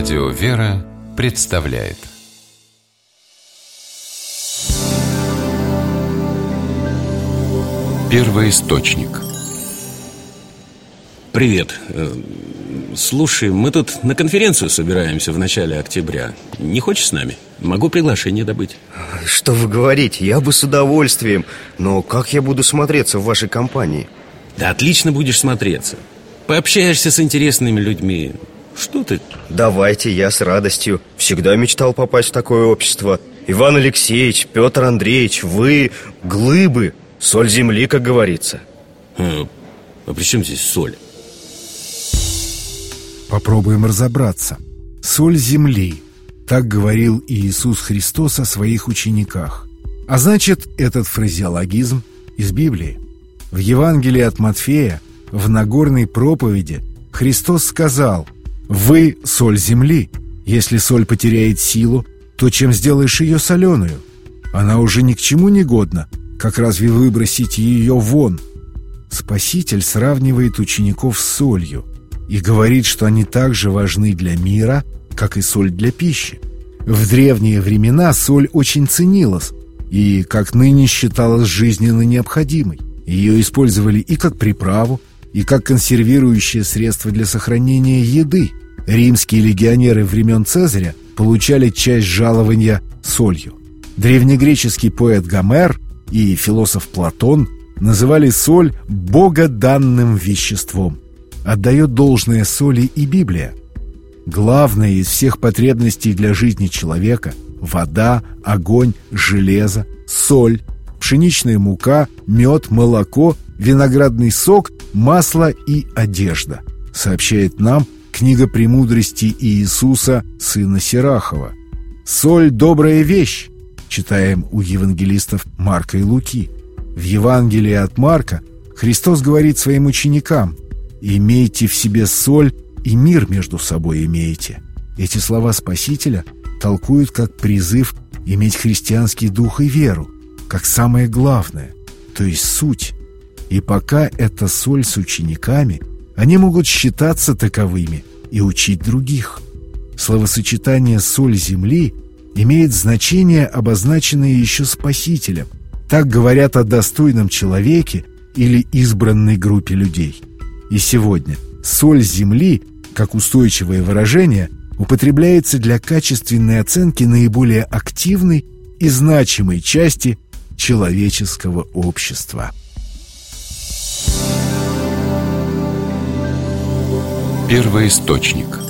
Радио «Вера» представляет Первый источник Привет. Э, Слушай, мы тут на конференцию собираемся в начале октября. Не хочешь с нами? Могу приглашение добыть. Что вы говорите? Я бы с удовольствием. Но как я буду смотреться в вашей компании? Да отлично будешь смотреться. Пообщаешься с интересными людьми. Что ты? Давайте, я с радостью. Всегда мечтал попасть в такое общество. Иван Алексеевич, Петр Андреевич, вы глыбы, соль земли, как говорится. А, а при чем здесь соль? Попробуем разобраться. Соль земли. Так говорил Иисус Христос о своих учениках. А значит, этот фразеологизм из Библии. В Евангелии от Матфея, в Нагорной проповеди, Христос сказал «Вы – соль земли. Если соль потеряет силу, то чем сделаешь ее соленую? Она уже ни к чему не годна, как разве выбросить ее вон?» Спаситель сравнивает учеников с солью – и говорит, что они так же важны для мира, как и соль для пищи. В древние времена соль очень ценилась и, как ныне, считалась жизненно необходимой. Ее использовали и как приправу, и как консервирующее средство для сохранения еды. Римские легионеры времен Цезаря получали часть жалования солью. Древнегреческий поэт Гомер и философ Платон называли соль богоданным веществом – отдает должное соли и Библия. Главное из всех потребностей для жизни человека – вода, огонь, железо, соль, пшеничная мука, мед, молоко, виноградный сок, масло и одежда, сообщает нам книга «Премудрости Иисуса, сына Сирахова». «Соль – добрая вещь», читаем у евангелистов Марка и Луки. В Евангелии от Марка Христос говорит своим ученикам – «Имейте в себе соль, и мир между собой имеете». Эти слова Спасителя толкуют как призыв иметь христианский дух и веру, как самое главное, то есть суть. И пока это соль с учениками, они могут считаться таковыми и учить других. Словосочетание «соль земли» имеет значение, обозначенное еще Спасителем. Так говорят о достойном человеке или избранной группе людей – и сегодня соль земли, как устойчивое выражение, употребляется для качественной оценки наиболее активной и значимой части человеческого общества. Первый источник –